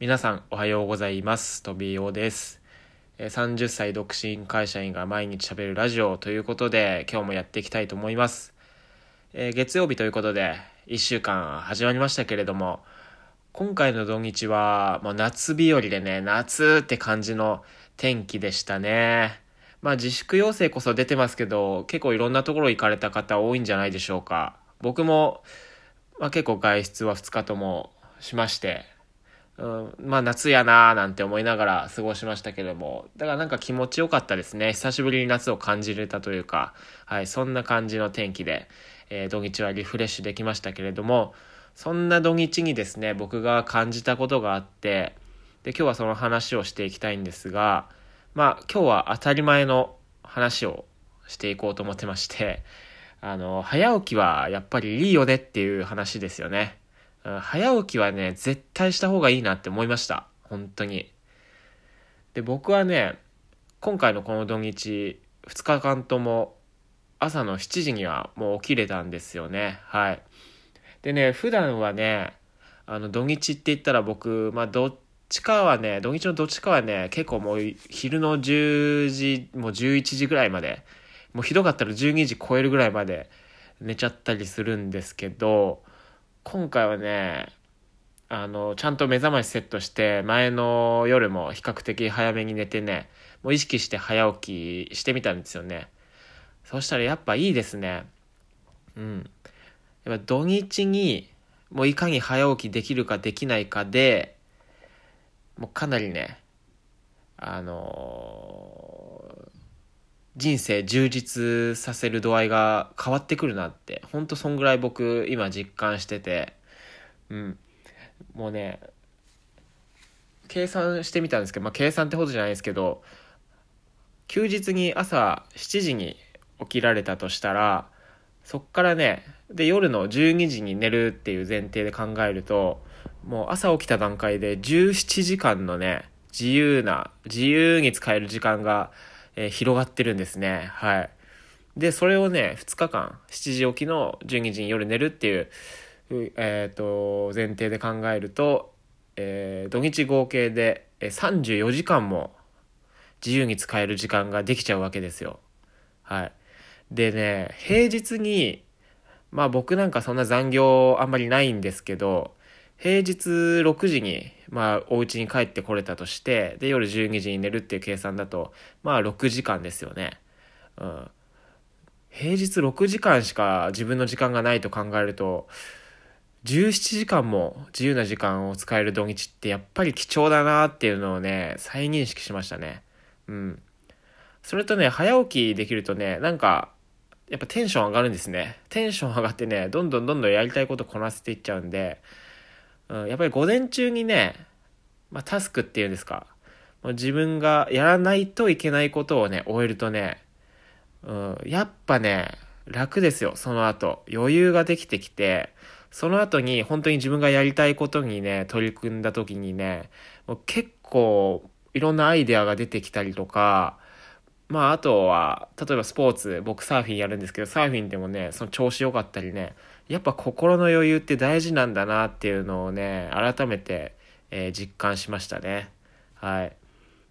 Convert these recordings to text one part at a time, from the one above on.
皆さんおはようございます。飛びおです。30歳独身会社員が毎日喋るラジオということで今日もやっていきたいと思います、え月曜日ということで1週間始まりましたけれども今回の土日は、まあ、夏日和でね夏って感じの天気でしたね。まあ自粛要請こそ出てますけど結構いろんなところ行かれた方多いんじゃないでしょうか。僕も、まあ、結構外出は2日ともしましてうん、まあ夏やなーなんて思いながら過ごしましたけども、だからなんか気持ちよかったですね。久しぶりに夏を感じれたというか、はい、そんな感じの天気で、えー土日はリフレッシュできましたけれども、そんな土日にですね、僕が感じたことがあって、で、今日はその話をしていきたいんですが、まあ今日は当たり前の話をしていこうと思ってまして、あの、早起きはやっぱりいいよねっていう話ですよね。早起きはね、絶対した方がいいなって思いました。本当に。で、僕はね、今回のこの土日、2日間とも朝の7時にはもう起きれたんですよね。はい。でね、普段はね、あの、土日って言ったら僕、まあ、どっちかはね、土日のどっちかはね、結構もう昼の10時、もう11時ぐらいまで、もうひどかったら12時超えるぐらいまで寝ちゃったりするんですけど、今回はね、あの、ちゃんと目覚ましセットして、前の夜も比較的早めに寝てね、もう意識して早起きしてみたんですよね。そしたらやっぱいいですね。うん。やっぱ土日に、もういかに早起きできるかできないかで、もうかなりね、あのー人生充実させる度合いが変わってくるなって、ほんとそんぐらい僕今実感してて、うん。もうね、計算してみたんですけど、まあ計算ってほどじゃないですけど、休日に朝7時に起きられたとしたら、そっからね、で夜の12時に寝るっていう前提で考えると、もう朝起きた段階で17時間のね、自由な、自由に使える時間が、えー広がってるんですね。はい。で、それをね、2日間、7時起きの12時に夜寝るっていう、えっ、と、前提で考えると、えー土日合計で34時間も自由に使える時間ができちゃうわけですよ。はい。でね、平日に、まあ僕なんかそんな残業あんまりないんですけど、平日6時に、まあお家に帰ってこれたとして、で夜12時に寝るっていう計算だと、まあ6時間ですよね。うん。平日6時間しか自分の時間がないと考えると、17時間も自由な時間を使える土日ってやっぱり貴重だなっていうのをね、再認識しましたね。うん。それとね、早起きできるとね、なんか、やっぱテンション上がるんですね。テンション上がってね、どんどんどんどんやりたいことこなせていっちゃうんで、うん、やっぱり午前中にね、まあ、タスクっていうんですか、もう自分がやらないといけないことをね、終えるとね、うん、やっぱね、楽ですよ、その後。余裕ができてきて、その後に本当に自分がやりたいことにね、取り組んだ時にね、もう結構いろんなアイデアが出てきたりとか、まああとは、例えばスポーツ、僕サーフィンやるんですけど、サーフィンでもね、その調子良かったりね、やっぱ心の余裕って大事なんだなっていうのをね、改めて、えー実感しましたね。はい。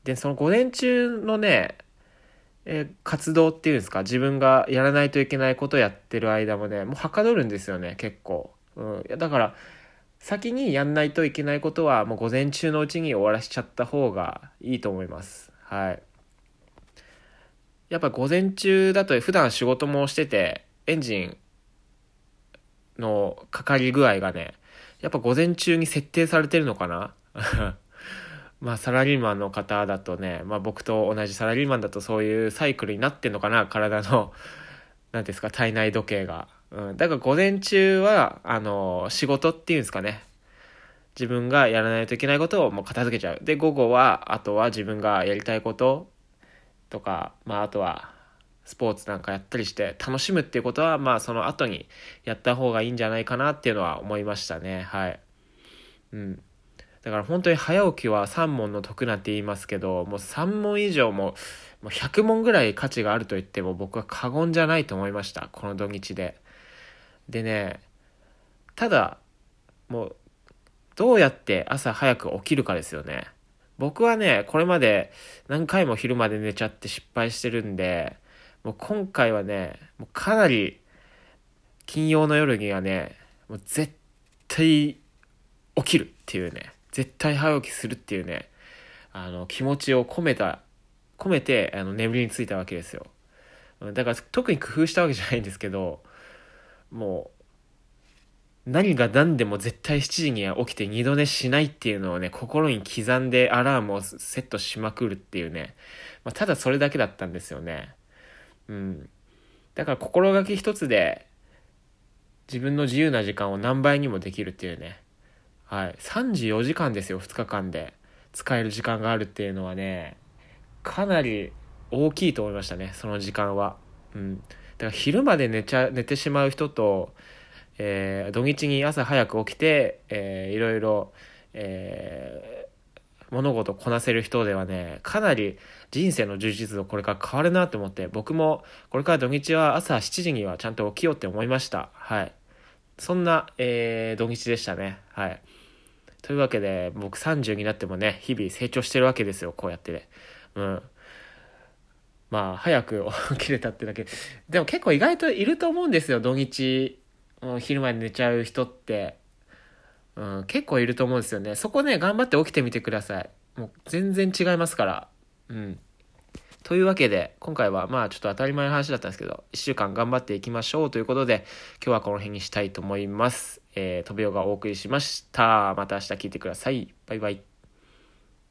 で、その午前中のね、えー活動っていうんですか自分がやらないといけないことやってる間もねもうはかどるんですよね結構、うん、いやだから先にやんないといけないことはもう午前中のうちに終わらしちゃった方がいいと思いますはいやっぱ午前中だと普段仕事もしててエンジンのかかり具合がねやっぱ午前中に設定されてるのかな？まあサラリーマンの方だとね、まあ僕と同じサラリーマンだとそういうサイクルになってんのかな、体の、なんですか、体内時計が。うん。だから午前中は、あの、仕事っていうんですかね。自分がやらないといけないことをもう片付けちゃう。で、午後は、あとは自分がやりたいこととか、まああとは、スポーツなんかやったりして楽しむっていうことは、まあその後にやった方がいいんじゃないかなっていうのは思いましたね。はい。うん。だから本当に早起きは3問の得なんて言いますけど、もう3問以上も、もう100問ぐらい価値があると言っても僕は過言じゃないと思いました。この土日で。でね、ただ、もう、どうやって朝早く起きるかですよね。僕はね、これまで何回も昼まで寝ちゃって失敗してるんで、もう今回はね、もうかなり金曜の夜にはね、もう絶対起きるっていうね、絶対早起きするっていうね、あの気持ちを込めた、込めてあの眠りについたわけですよ。だから特に工夫したわけじゃないんですけど、もう何が何でも絶対7時には起きて二度寝しないっていうのをね、心に刻んでアラームをセットしまくるっていうね、まあ、ただそれだけだったんですよね。うん。だから心がけ一つで、自分の自由な時間を何倍にもできるっていうね。はい。34時間ですよ、2日間で。使える時間があるっていうのはね、かなり大きいと思いましたね、その時間は。うん。だから昼まで寝ちゃ、寝てしまう人と、えー、土日に朝早く起きて、えー、いろいろ、えー、物事をこなせる人ではね、かなり人生の充実度これから変わるなと思って、僕もこれから土日は朝7時にはちゃんと起きようって思いました。はい。そんな、えー、土日でしたね。はい。というわけで、僕30になってもね、日々成長してるわけですよ、こうやってね。うん。まあ、早く起きれたってだけ。でも結構意外といると思うんですよ、土日昼まで寝ちゃう人って、うん、結構いると思うんですよね。そこね、頑張って起きてみてください。もう全然違いますから。うん。というわけで、今回はまあちょっと当たり前の話だったんですけど、1週間頑張っていきましょうということで、今日はこの辺にしたいと思います。えー、飛びおがお送りしました。また明日聞いてください。バイバイ。